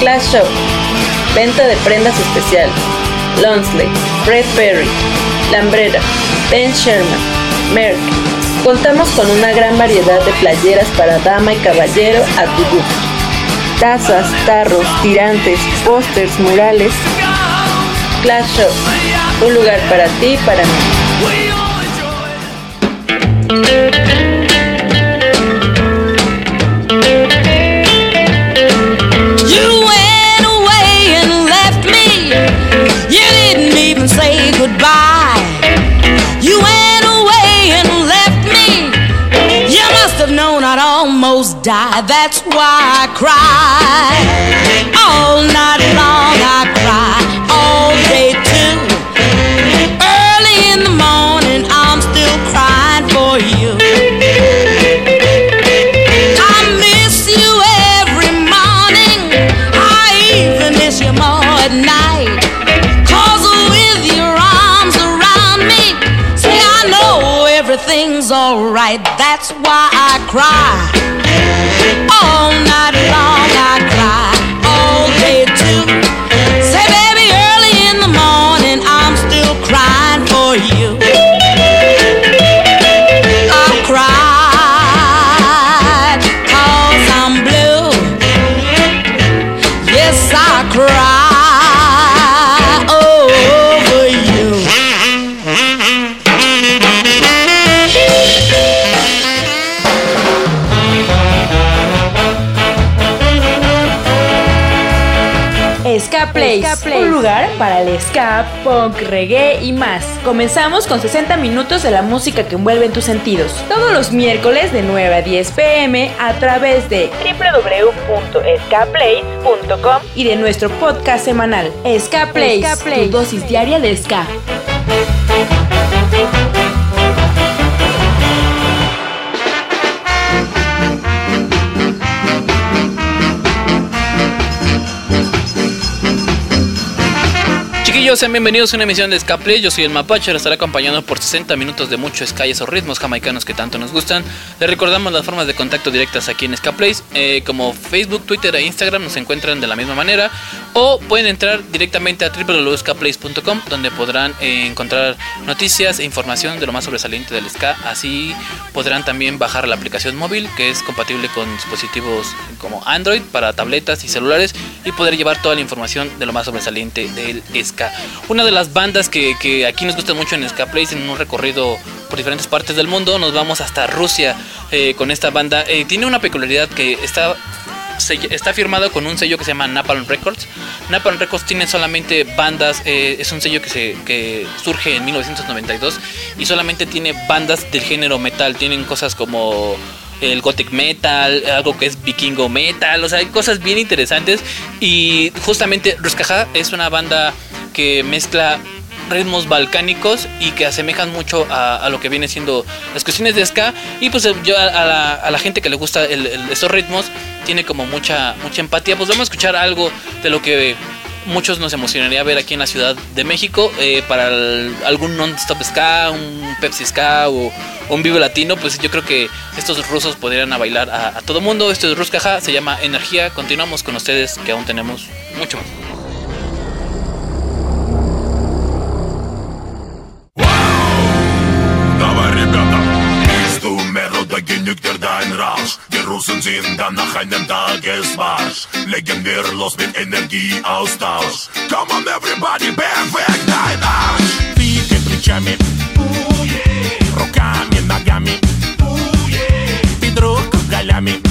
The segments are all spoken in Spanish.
Clash Shop, venta de prendas especiales. Lonsley, Fred Perry, Lambrera, Ben Sherman, Merck. Contamos con una gran variedad de playeras para dama y caballero a tu gusto. Tazas, tarros, tirantes, pósters, murales. Clash Shop, un lugar para ti y para mí. Goodbye. You went away and left me. You must have known I'd almost die. That's why I cry. All night long I cry. All day too. Early in the morning alright. That's why I cry. Ska, punk, reggae y más. Comenzamos con 60 minutos de la música que envuelve en tus sentidos. Todos los miércoles de 9 a 10 pm a través de www.skaplace.com y de nuestro podcast semanal Ska Place, tu dosis diaria de ska. Chiquillos, sean bienvenidos a una emisión de Escape. Yo soy el Mapache, les estaré acompañando por 60 minutos de muchos calles o ritmos jamaicanos que tanto nos gustan. Les recordamos las formas de contacto directas aquí en Escape eh, como Facebook, Twitter e Instagram nos encuentran de la misma manera. O pueden entrar directamente a www.escaplace.com donde podrán encontrar noticias e información de lo más sobresaliente del ska. Así podrán también bajar la aplicación móvil que es compatible con dispositivos como Android para tabletas y celulares y poder llevar toda la información de lo más sobresaliente del ska. Una de las bandas que, que aquí nos gusta mucho en Ska Place en un recorrido por diferentes partes del mundo, nos vamos hasta Rusia eh, con esta banda. Eh, tiene una peculiaridad que está está firmado con un sello que se llama Napalm Records. Napalm Records tiene solamente bandas, eh, es un sello que, se, que surge en 1992 y solamente tiene bandas del género metal. Tienen cosas como el gothic metal, algo que es vikingo metal, o sea, hay cosas bien interesantes. Y justamente Ruskaja es una banda que mezcla ritmos balcánicos y que asemejan mucho a, a lo que viene siendo las cuestiones de ska y pues yo a, a la, a la gente que le gusta el- el- esos ritmos tiene como mucha mucha empatía pues vamos a escuchar algo de lo que muchos nos emocionaría ver aquí en la Ciudad de México eh, para el- algún non-stop ska, un Pepsi ska o, o un Vivo Latino pues yo creo que estos rusos podrían a bailar a, a todo mundo esto es Ruskaja, se llama Energía continuamos con ustedes que aún tenemos mucho más Давай, ребята! Bist du mehr oder genügt dir dein Rausch? Die Russen sind dann nach einem Tagesmarsch. Legen wir los mit Energieaustausch. Come on, everybody, beweg dein Arsch! Двигай плечами, руками, ногами, бедро кругалями.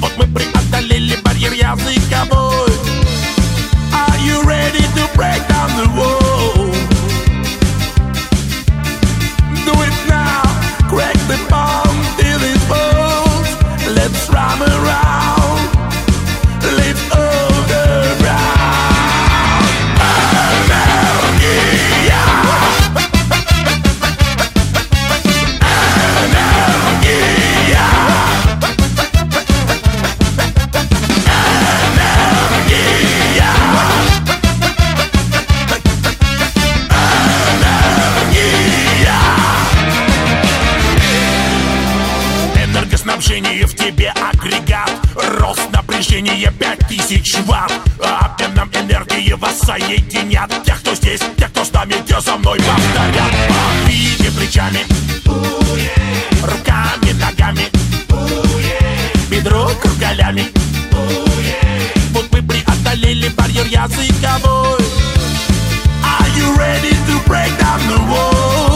Вот мы преодолели барьер языковой. Are you ready to break down the wall? Вращение пять тысяч ватт Обменом энергии вас соединят Тех, кто здесь, тех, кто с нами, те со мной повторят. Повите плечами. Руками, ногами. Бедро кругалями. Вот мы преодолели барьер языковой. Are you ready to break down the wall?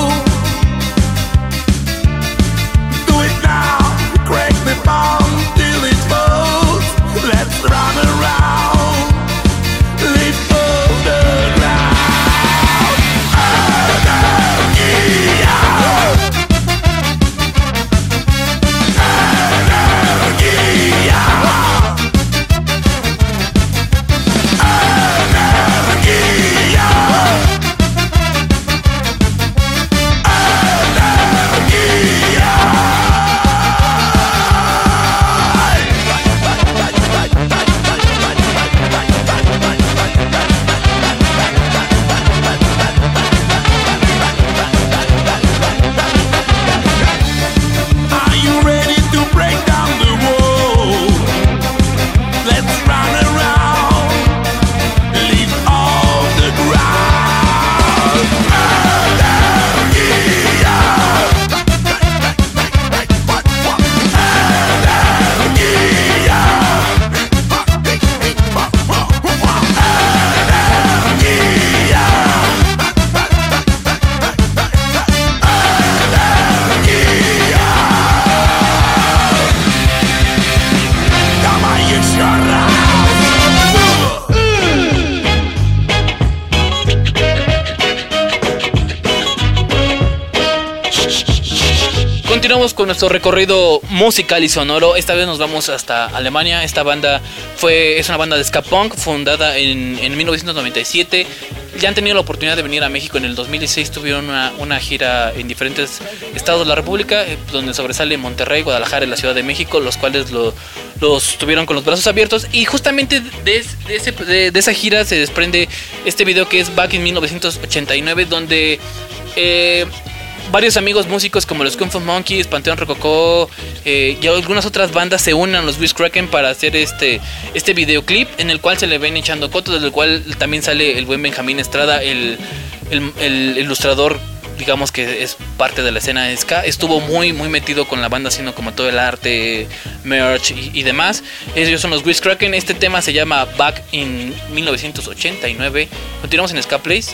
Continuamos con nuestro recorrido musical y sonoro. Esta vez nos vamos hasta Alemania. Esta banda fue es una banda de ska punk fundada en, en 1997. Ya han tenido la oportunidad de venir a México en el 2016. Tuvieron una, una gira en diferentes estados de la República, eh, donde sobresale Monterrey, Guadalajara y la Ciudad de México, los cuales lo- los tuvieron con los brazos abiertos. Y justamente de, de ese- de- de esa gira se desprende este video que es Back in 1989, donde eh, varios amigos músicos como los Kung Fu Monkeys, Panteón Rococó eh, y algunas otras bandas se unen a los Wiz Kraken para hacer este, este videoclip en el cual se le ven echando cotos, desde el cual también sale el buen Benjamín Estrada, el, el- ilustrador digamos que es parte de la escena ska, estuvo muy muy metido con la banda haciendo como todo el arte, merch y, y demás. Ellos son los Wiz Kraken, este tema se llama Back in 1989. Continuamos en Ska Place,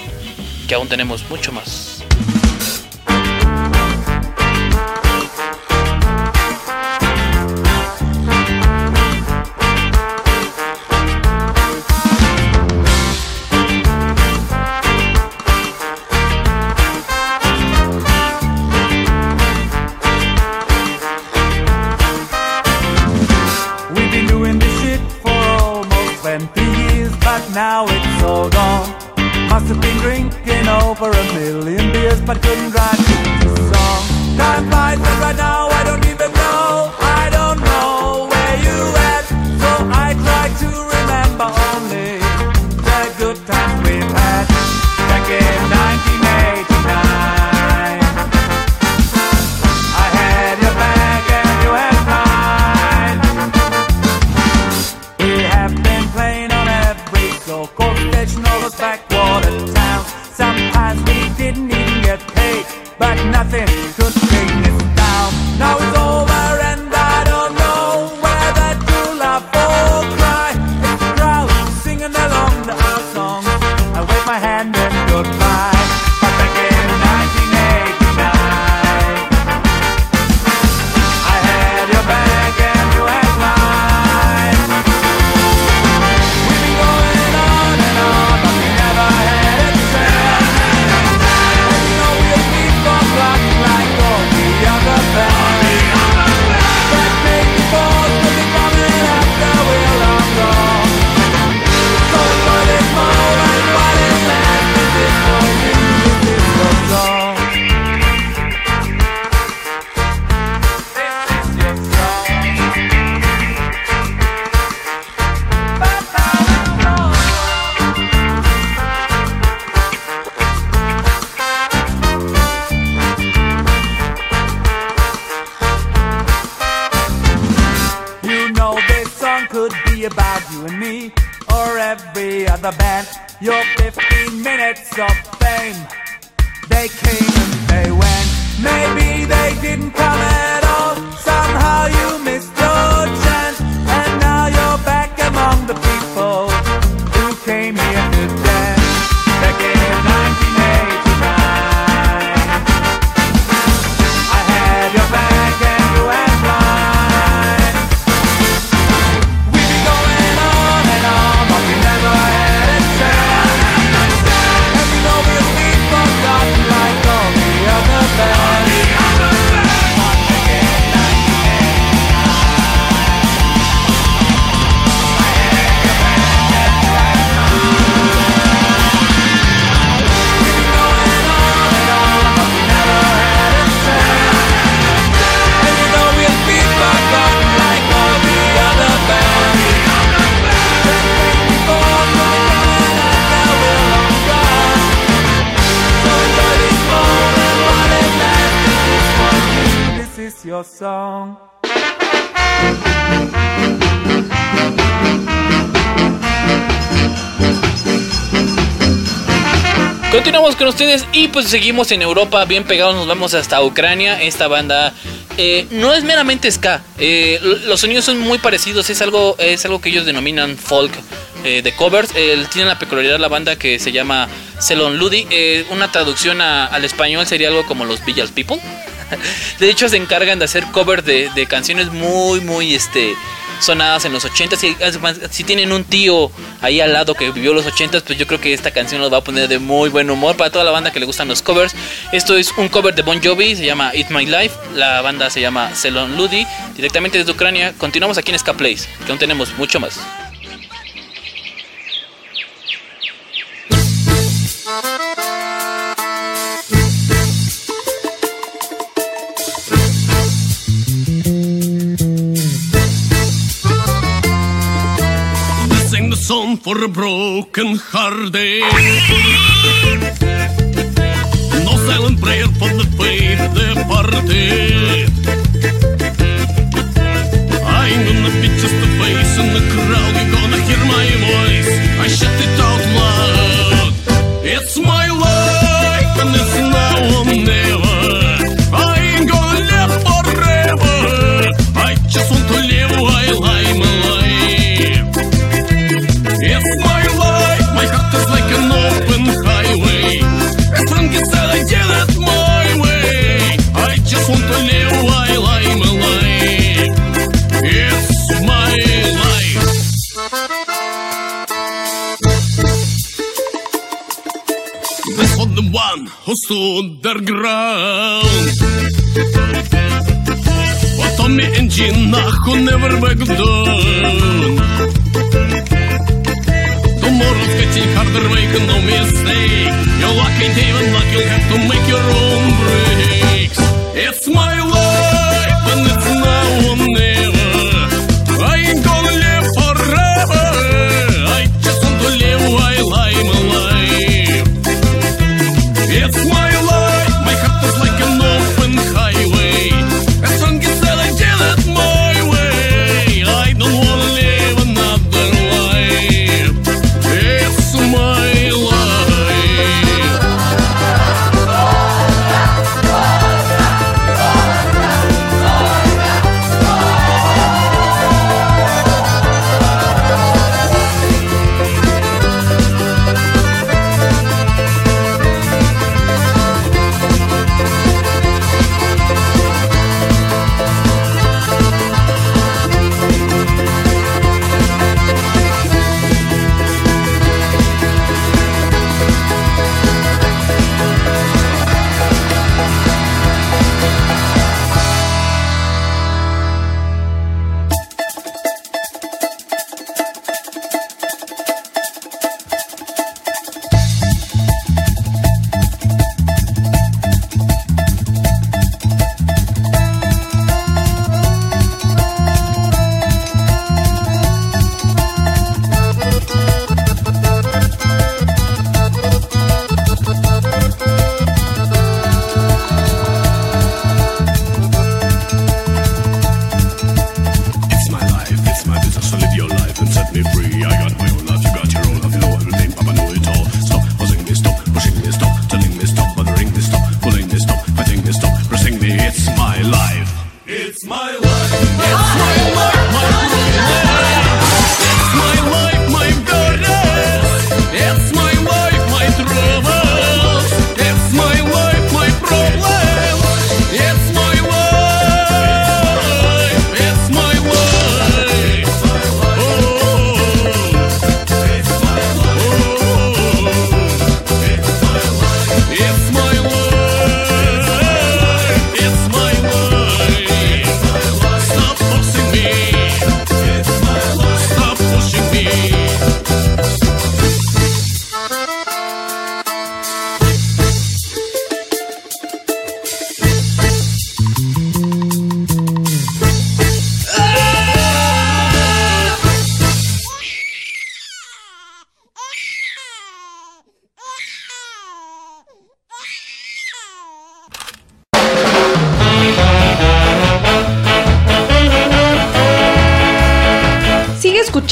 que aún tenemos mucho más. Continuamos con ustedes y pues seguimos en Europa, bien pegados, nos vamos hasta Ucrania. Esta banda eh, no es meramente ska, eh, los sonidos son muy parecidos, es algo, es algo que ellos denominan folk eh, de covers. Tienen la peculiaridad la banda que se llama Celon Ludi. Eh, una traducción al español sería algo como los Village People. De hecho, se encargan de hacer covers de, de canciones muy, muy este, sonadas en los 80s. Si, si tienen un tío ahí al lado que vivió los 80s, pues yo creo que esta canción los va a poner de muy buen humor para toda la banda que le gustan los covers. Esto es un cover de Bon Jovi, se llama It's My Life. La banda se llama Celon Ludi, directamente desde Ucrania. Continuamos aquí en Ska Place, que aún tenemos mucho más. For a broken hearted. No silent prayer for the faith departed. One who stood their ground. But Tommy and Gina who never back down. Tomorrow's getting harder, make no mistake. You're lucky, David, luck, you'll have to make your own breaks.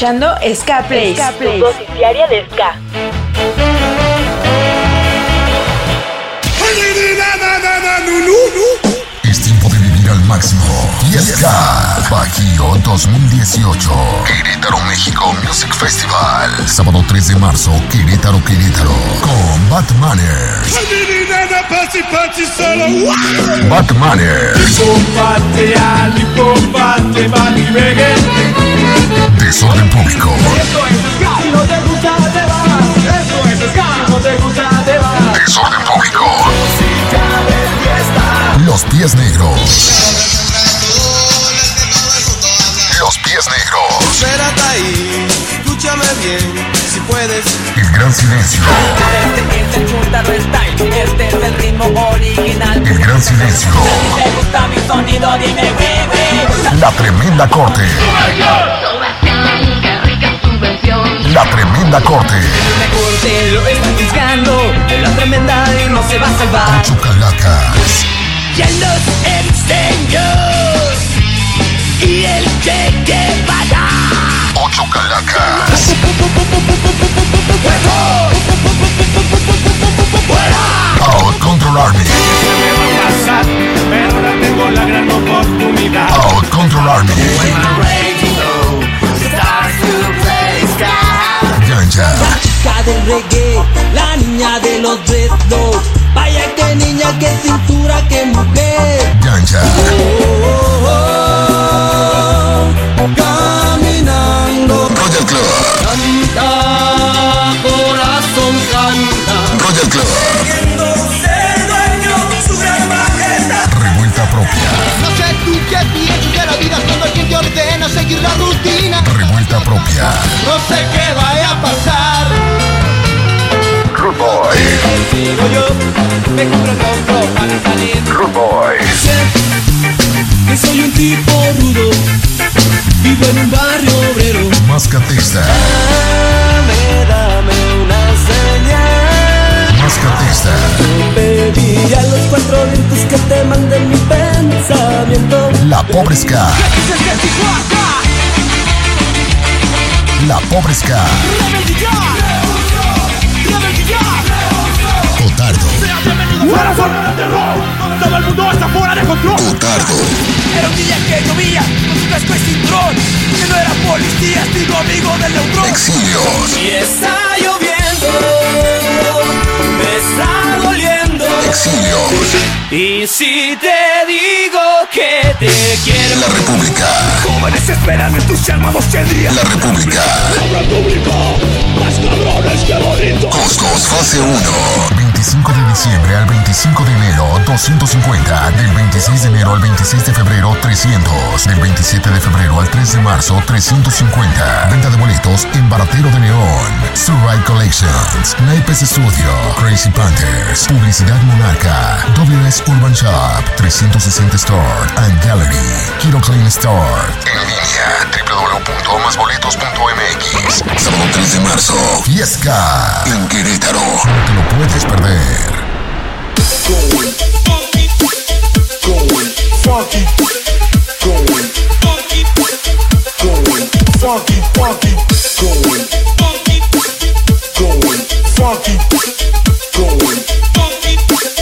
Escuchando Ska Place. Ska Place. Tu dosis diaria de ska. Fiesca Bajío 2018. Querétaro, México Music Festival. Sábado 3 de marzo, Querétaro, Querétaro. Con Batmaners. Batmaners. Desorden público. Desorden público. Los pies negros. Pies negros. Espérate ahí, escúchame bien, si puedes. El gran silencio. Este es el Chuntaro Style, este es el ritmo original. El gran silencio. Si te gusta mi sonido, dime baby. La tremenda corte. La tremenda corte. Lo buscando, la tremenda y no se va a salvar. Chucalacas. Ya los enseños y el Che Guevara. Ocho calacas. Out Control Army. Pero ahora tengo la gran oportunidad. Out. Ganja. chica del reggae, la niña de los. Vaya que niña, que cintura, que mujer. Ganja. Oh, oh, oh, caminando. Royal Club. Canta, corazón, canta. Royal Club. Ser dueño, su gran majestad. Revuelta propia. No sé tú qué piensas de la vida cuando alguien te ordena seguir la rutina. Revuelta propia. No sé qué vaya a pasar. Rude Boy. Digo yo, me compro el compro para salir. Rude Boy. Que soy un tipo rudo, vivo en un barrio obrero. Mascatista. Dame, dame una señal. Mascatista. Pedí a los cuatro vientos que te manden mi pensamiento. La pobre ska. La pobre ska. ¡Fuera de terror! ¡Todo el mundo está fuera de control! Cotardo. Era un día que llovía con su casco y cinturón. Que no era policía, digo amigo del neutrón. Exilios. Y está lloviendo, me está doliendo. Exilios. Y si te digo que te quiero, La República. Jóvenes esperan entusiasmados que día La República. más cabrones que bonito. Costos Fase 1. 25 de diciembre al 25 de enero 250. Del 26 de enero al 26 de febrero 300. Del 27 de febrero al 3 de marzo 350. Venta de boletos en Baratero de León. Surride Collections. Naipes Studio. Crazy Panthers. Publicidad Monarca. WS Urban Shop. 360 Store and Gallery. Kiro Clean Store. En línea www.masboletos.mx. Sábado 3 de marzo. Fiesca. En Querétaro. No te lo puedes perder. Air. Going, going, funky, going, going, funky, funky, going, going, funky, going,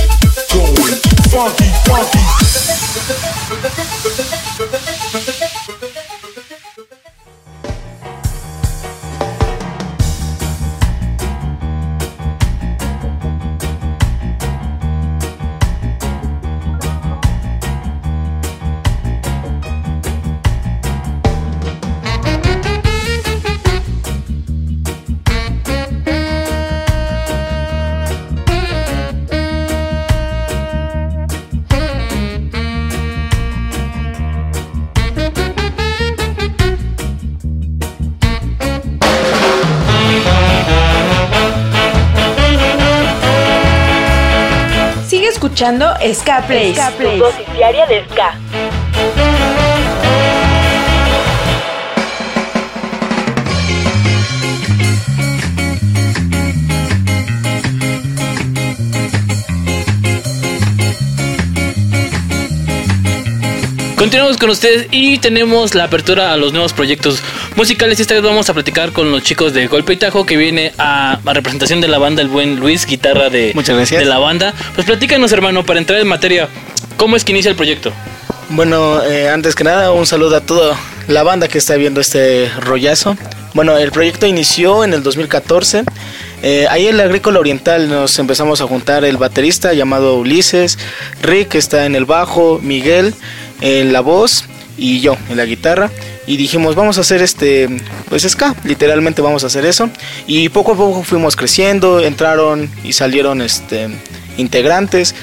going, funky, funky. Escuchando Ska Place. Ska Place. Tu dosis diaria de Ska. Continuamos con ustedes y tenemos la apertura a los nuevos proyectos musicales. Y esta vez vamos a platicar con los chicos de Golpe y Tajo que viene a, a representación de la banda el buen Luis, guitarra de, Muchas gracias. de la banda. Pues platícanos hermano, para entrar en materia, ¿cómo es que inicia el proyecto? Bueno, eh, antes que nada, un saludo a toda la banda que está viendo este rollazo. Bueno, el proyecto inició en el 2014. Eh, ahí en la Agrícola Oriental nos empezamos a juntar el baterista llamado Ulises, Rick que está en el bajo, Miguel en la voz y yo en la guitarra. Y dijimos, vamos a hacer este, pues ska, literalmente vamos a hacer eso. Y poco a poco fuimos creciendo, entraron y salieron este, integrantes.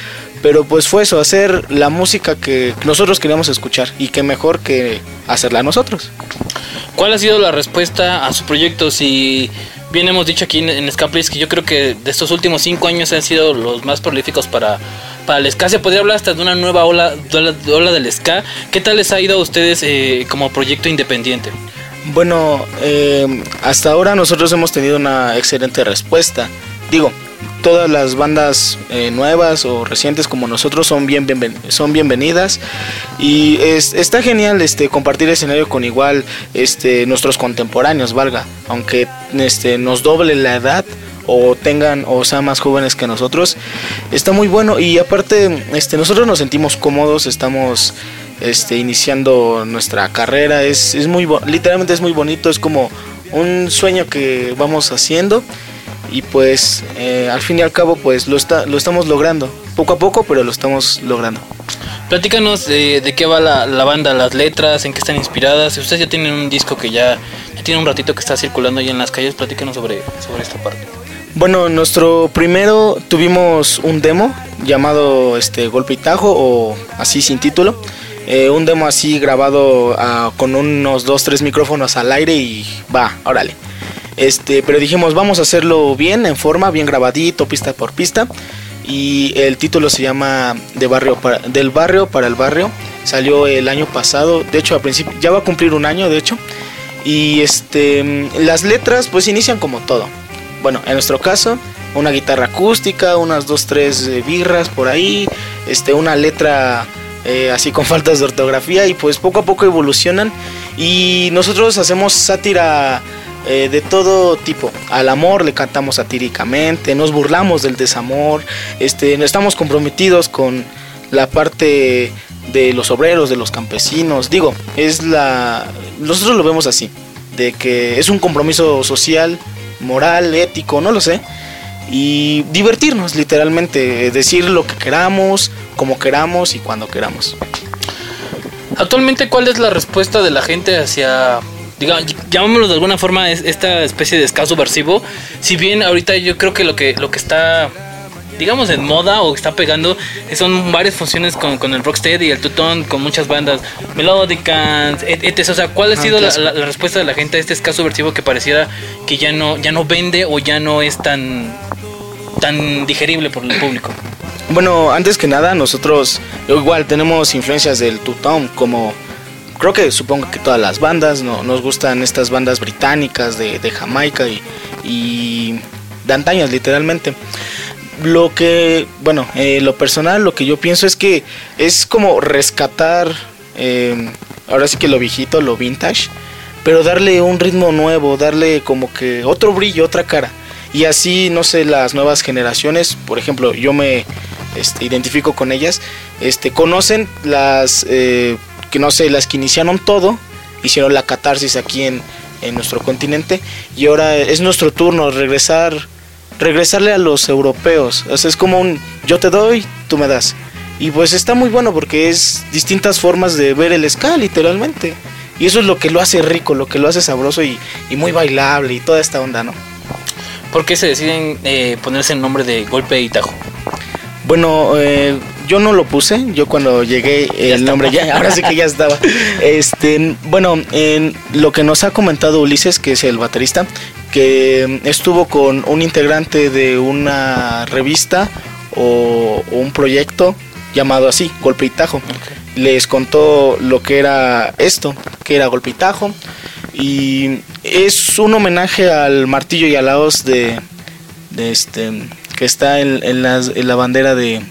Pero pues fue eso, hacer la música que nosotros queríamos escuchar y que mejor que hacerla nosotros. ¿Cuál ha sido la respuesta a su proyecto? Si bien hemos dicho aquí en, en Place que yo creo que de estos últimos cinco años han sido los más prolíficos para, para el ska. Se podría hablar hasta de una nueva ola, ola, ola del ska. ¿Qué tal les ha ido a ustedes eh, como proyecto independiente? Bueno, eh, hasta ahora nosotros hemos tenido una excelente respuesta. Digo, todas las bandas eh, nuevas o recientes como nosotros son bien, bienven- son bienvenidas y es- está genial este compartir escenario con igual este nuestros contemporáneos valga aunque este nos doble la edad o tengan o sean más jóvenes que nosotros está muy bueno y aparte este nosotros nos sentimos cómodos estamos este iniciando nuestra carrera es, es muy literalmente es muy bonito es como un sueño que vamos haciendo y pues eh, al fin y al cabo pues lo está lo estamos logrando poco a poco pero lo estamos logrando Platícanos de, de qué va la, la banda, las letras, en qué están inspiradas. Ustedes ya tienen un disco que ya, ya tiene un ratito que está circulando ahí en las calles. Platícanos sobre, sobre esta parte. Bueno, nuestro primero tuvimos un demo llamado este Golpe y Tajo o así sin título. Eh, un demo así grabado ah, con unos dos, tres micrófonos al aire y va, órale. Este, pero dijimos, vamos a hacerlo bien, en forma, bien grabadito, pista por pista. Y el título se llama de barrio para- Del barrio para el barrio. Salió el año pasado, de hecho, a principio, ya va a cumplir un año, de hecho. Y este, mm, las letras pues inician como todo. Bueno, en nuestro caso, una guitarra acústica, unas dos, tres eh, birras por ahí, este, una letra eh, así con faltas de ortografía y pues poco a poco evolucionan y nosotros hacemos sátira eh, de todo tipo. Al amor le cantamos satíricamente, nos burlamos del desamor, este, estamos comprometidos con la parte de los obreros, de los campesinos. Digo, es la. Nosotros lo vemos así, de que es un compromiso social, moral, ético, no lo sé. Y divertirnos, literalmente, decir lo que queramos, como queramos y cuando queramos. Actualmente, ¿cuál es la respuesta de la gente hacia, digamos, llamémoslo de alguna forma, es esta especie de ska subversivo? Si bien ahorita yo creo que lo que, lo que está, digamos, en moda o está pegando son varias funciones con, con el rocksteady y el tutón, con muchas bandas melódicas, et- etc. O sea, ¿cuál ha Ah, sido la, la- la respuesta de la gente a este ska subversivo que pareciera que ya no, ya no vende o ya no es tan, tan digerible por el público? Bueno, antes que nada, nosotros igual tenemos influencias del two-tone, como creo que supongo que todas las bandas, no, nos gustan estas bandas británicas de, de Jamaica y, y de antañas, literalmente. Lo que, bueno, eh, lo personal, lo que yo pienso es que es como rescatar, eh, ahora sí que lo viejito, lo vintage, pero darle un ritmo nuevo, darle como que otro brillo, otra cara. Y así, no sé, las nuevas generaciones, por ejemplo, yo me este, identifico con ellas, este, conocen las, eh, que no sé, las que iniciaron todo, hicieron la catarsis aquí en, en nuestro continente, y ahora es nuestro turno regresar, regresarle a los europeos. O sea, es como un yo te doy, tú me das. Y pues está muy bueno porque es distintas formas de ver el ska, literalmente. Y eso es lo que lo hace rico, lo que lo hace sabroso y, y muy bailable y toda esta onda, ¿no? ¿Por qué se deciden eh, ponerse el nombre de Golpe y Tajo? Bueno, eh, yo no lo puse, yo cuando llegué el nombre ya, ahora sí que ya estaba. Este, bueno, en lo que nos ha comentado Ulises, que es el baterista, que estuvo con un integrante de una revista o, o un proyecto llamado así, Golpe y Tajo. Les contó lo que era esto, que era Golpe y Tajo. Y es un homenaje al martillo y a la hoz de, de este, que está en, en las- en la bandera de,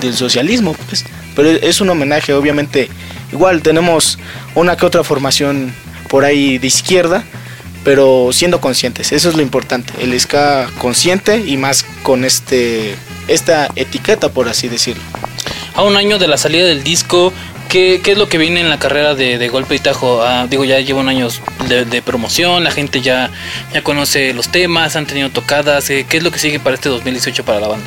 del socialismo. pues. Pero es un homenaje, obviamente. Igual tenemos una que otra formación por ahí de izquierda, pero siendo conscientes, eso es lo importante. El ska consciente y más con este esta etiqueta, por así decirlo. A un año de la salida del disco, ¿qué, qué es lo que viene en la carrera de, de Golpe y Tajo? Ah, digo, ya llevan años de, de promoción, la gente ya, ya conoce los temas, han tenido tocadas. eh, ¿Qué es lo que sigue para este 2018 para la banda?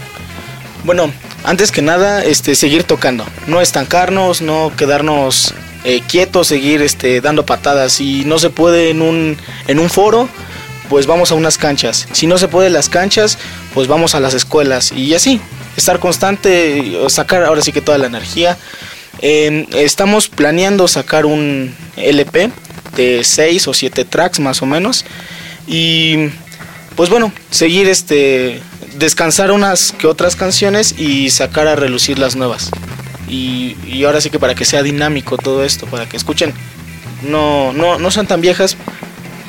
Bueno, antes que nada, este, seguir tocando, no estancarnos, no quedarnos eh, quietos, seguir este, dando patadas. Si no se puede en un, en un foro, pues vamos a unas canchas. Si no se puede las canchas, pues vamos a las escuelas y así, estar constante, o sacar ahora sí que toda la energía. Eh, estamos planeando sacar un LP de 6 o 7 tracks más o menos y pues bueno, seguir este descansar unas que otras canciones y sacar a relucir las nuevas. Y, y ahora sí que para que sea dinámico todo esto, para que escuchen, no, no, no son tan viejas,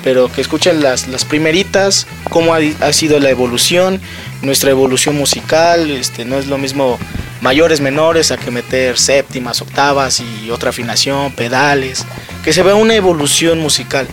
pero que escuchen las, las primeritas, cómo ha, ha sido la evolución, nuestra evolución musical, este, no es lo mismo mayores, menores, a que meter séptimas, octavas y otra afinación, pedales, que se vea una evolución musical.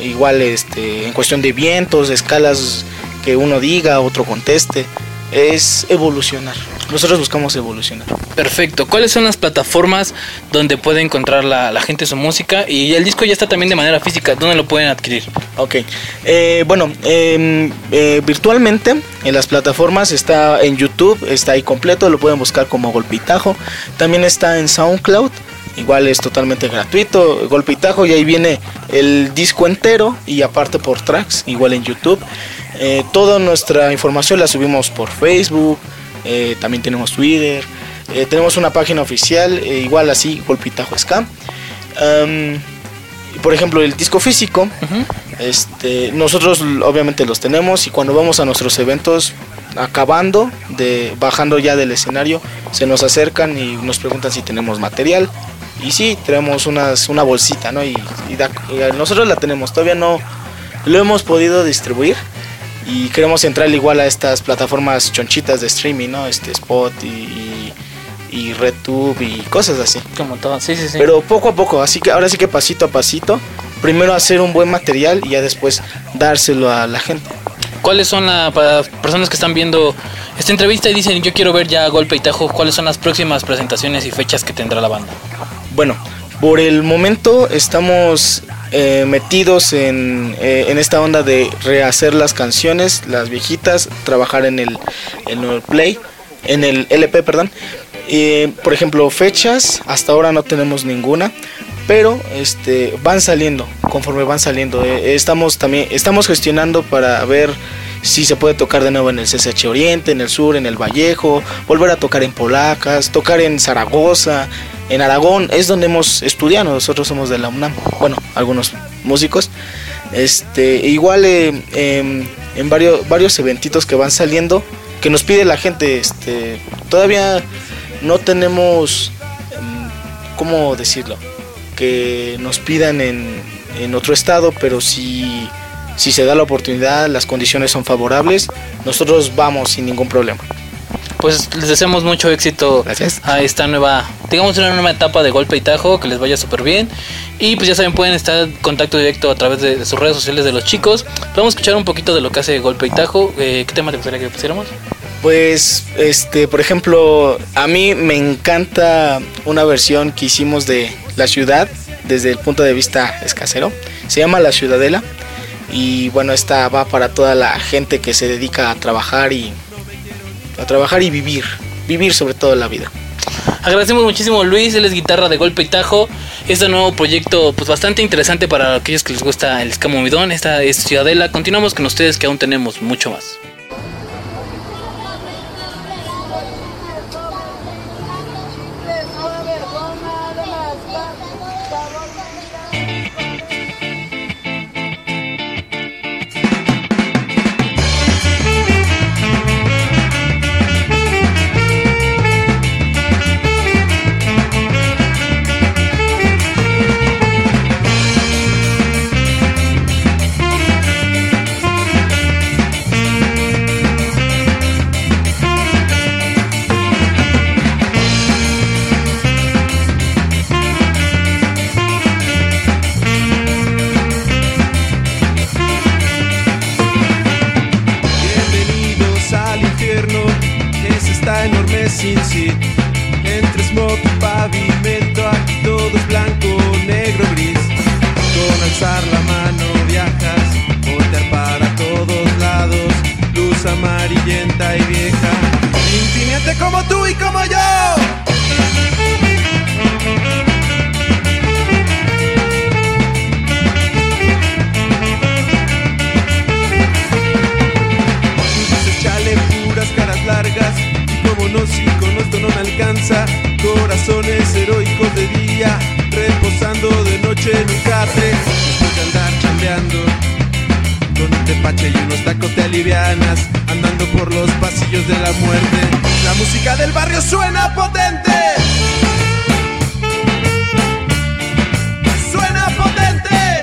Igual este, en cuestión de vientos, de escalas que uno diga, otro conteste, es evolucionar. Nosotros buscamos evolucionar. Perfecto. ¿Cuáles son las plataformas donde puede encontrar la, la gente su música? Y el disco ya está también de manera física. ¿Dónde lo pueden adquirir? Ok. Eh, bueno, eh, eh, virtualmente en las plataformas está en YouTube, está ahí completo, lo pueden buscar como Golpitajo. También está en SoundCloud, igual es totalmente gratuito, Golpitajo, y ahí viene el disco entero y aparte por tracks, igual en YouTube. Eh, toda nuestra información la subimos por Facebook, eh, también tenemos Twitter, eh, tenemos una página oficial, igual así, Golpitajo Ska. Am, y por ejemplo, el disco físico, este, nosotros obviamente los tenemos y cuando vamos a nuestros eventos, acabando, de, bajando ya del escenario, se nos acercan y nos preguntan si tenemos material. Y sí, tenemos unas, una bolsita, ¿no? Y, y da- y nosotros la tenemos, todavía no lo hemos podido distribuir y queremos entrar igual a estas plataformas chonchitas de streaming, ¿no? Este Spot y, y, y RedTube y cosas así. Como todo, sí, sí, sí. Pero poco a poco, así que ahora sí que pasito a pasito, primero hacer un buen material y ya después dárselo a la gente. ¿Cuáles son las para personas que están viendo esta entrevista y dicen yo quiero ver ya Golpe y Tajo? ¿Cuáles son las próximas presentaciones y fechas que tendrá la banda? Bueno, por el momento estamos eh, metidos en, eh, en esta onda de rehacer las canciones, las viejitas, trabajar en el, en el play, en el LP, perdón. Eh, por ejemplo, fechas, hasta ahora no tenemos ninguna, pero este van saliendo, conforme van saliendo. Eh, estamos también estamos gestionando para ver si se puede tocar de nuevo en el CCH Oriente, en el sur, en el Vallejo, volver a tocar en Polacas, tocar en Zaragoza, en Aragón, es donde hemos estudiado, nosotros somos de la UNAM, bueno, algunos músicos. Este, igual eh, em, en varios, varios eventitos que van saliendo, que nos pide la gente, este, todavía no tenemos, em, ¿cómo decirlo? Que nos pidan en, en otro estado, pero si se da la oportunidad, las condiciones son favorables, nosotros vamos sin ningún problema. Pues les deseamos mucho éxito a esta nueva, digamos una nueva etapa de golpe y tajo, que les vaya súper bien. Y pues ya saben, pueden estar en contacto directo a través de, de sus redes sociales de los chicos. Vamos a escuchar un poquito de lo que hace golpe y tajo. Eh, ¿Qué tema te gustaría que pusiéramos? Pues, este, por ejemplo, a mí me encanta una versión que hicimos de La Ciudad desde el punto de vista escasero. Se llama La Ciudadela. Y bueno, esta va para toda la gente que se dedica a trabajar y a trabajar y vivir, vivir sobre todo la vida. Agradecemos muchísimo Luis, él es guitarra de golpe y tajo. Este nuevo proyecto, pues bastante interesante para aquellos que les gusta el escamomidón. Esta es Ciudadela. Continuamos con ustedes que aún tenemos mucho más. Amarillenta y vieja. Intimidante como tú y como yo. Caras largas y como no si con esto no me alcanza corazones heroicos de día reposando de noche en un catre andar chambeando tepache y unos tacos de alivianas andando por los pasillos de la muerte la música del barrio suena potente suena potente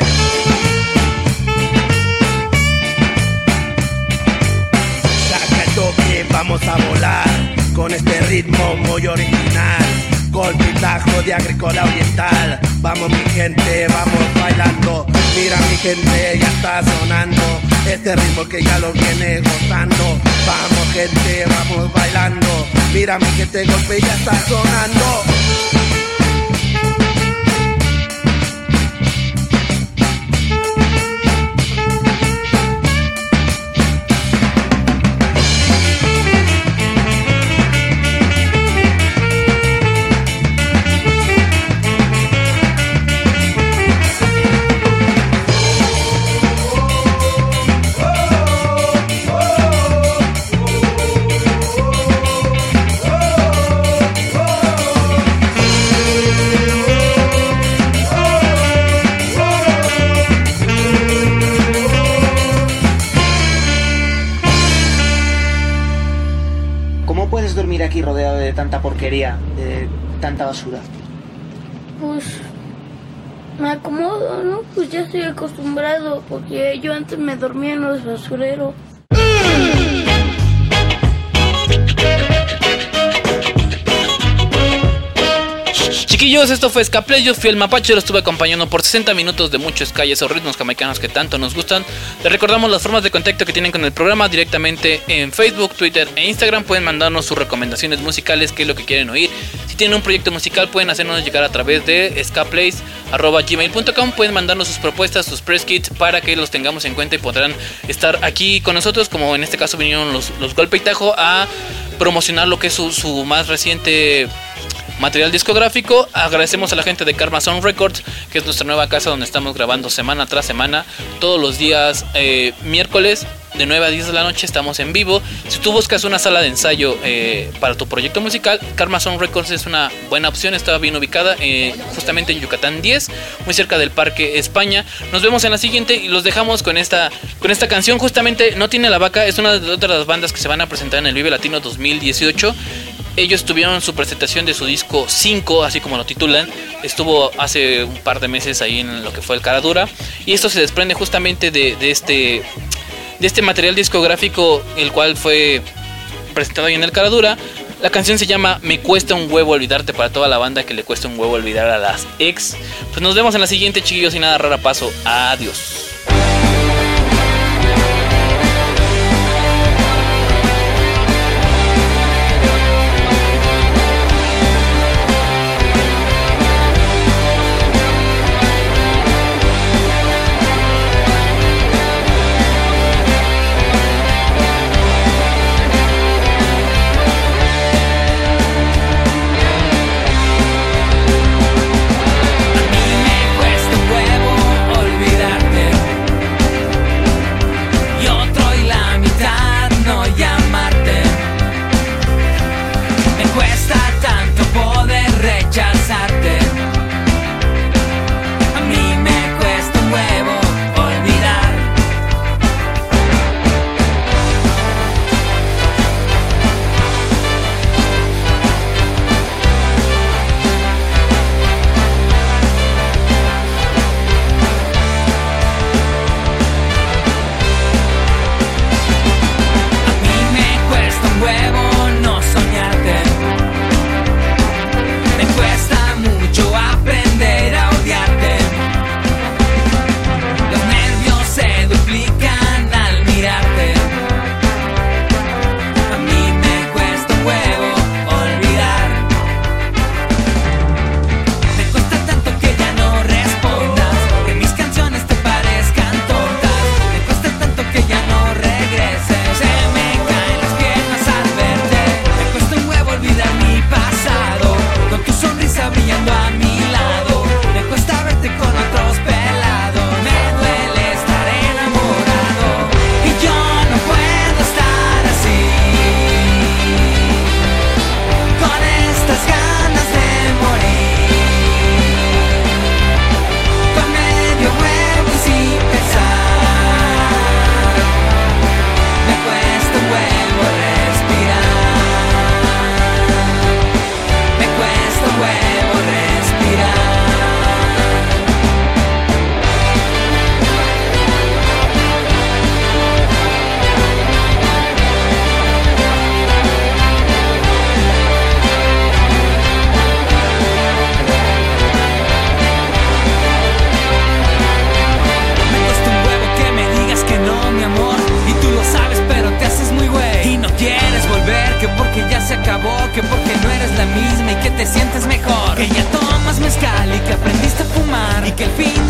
Saca el toque, vamos a volar con este ritmo muy original. Golpe y tajo de agrícola oriental. Vamos mi gente, vamos bailando. Mira mi gente, ya está sonando. Este ritmo que ya lo viene gozando. Vamos gente, vamos bailando. Mira mi gente, golpe ya está sonando. Basura? Pues me acomodo, ¿no? Pues ya estoy acostumbrado, porque yo antes me dormía en los basureros. Chiquillos, esto fue Escaplay, yo fui el Mapache, lo estuve acompañando por 60 minutos de muchos calles o ritmos jamaicanos que tanto nos gustan. Les recordamos las formas de contacto que tienen con el programa directamente en Facebook, Twitter e Instagram. Pueden mandarnos sus recomendaciones musicales, qué es lo que quieren oír. Si tienen un proyecto musical, pueden hacernos llegar a través de escaplays.gmail.com. Pueden mandarnos sus propuestas, sus press kits para que los tengamos en cuenta y podrán estar aquí con nosotros, como en este caso vinieron los, los Golpe y Tajo a promocionar lo que es su, su más reciente material discográfico. Agradecemos a la gente de Karma Sound Records, que es nuestra nueva casa donde estamos grabando semana tras semana, todos los días eh, miércoles. De 9 a 10 de la noche estamos en vivo. Si tú buscas una sala de ensayo eh, para tu proyecto musical, Karma Sound Records es una buena opción. Está bien ubicada eh, justamente en Yucatán 10, muy cerca del Parque España. Nos vemos en la siguiente y los dejamos con esta, con esta canción. Justamente No Tiene la Vaca, es una de otras bandas que se van a presentar en el Vive Latino 2018. Ellos tuvieron su presentación de su disco 5, así como lo titulan. Estuvo hace un par de meses ahí en lo que fue el Caradura. Y esto se desprende justamente de, de este, de este material discográfico, el cual fue presentado ahí en el Caradura. La canción se llama Me cuesta un huevo olvidarte para toda la banda que le cuesta un huevo olvidar a las ex. Pues nos vemos en la siguiente, chiquillos, y nada rara paso. Adiós. Te sientes mejor. Que ya tomas mezcal y que aprendiste a fumar. Y que el fin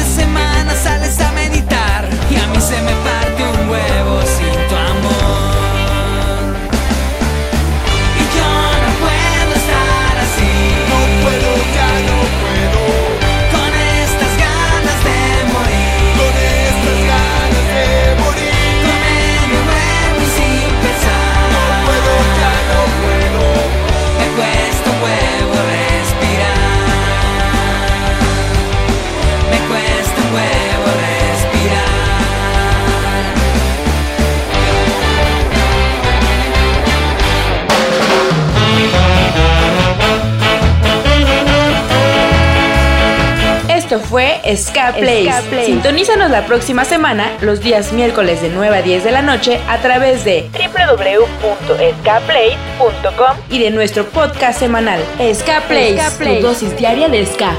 Esto fue Ska Plays. Sintonízanos la próxima semana, los días miércoles de 9 a 10 de la noche, a través de www.skaplays.com y de nuestro podcast semanal, Ska Plays, Ska tu dosis diaria de Ska.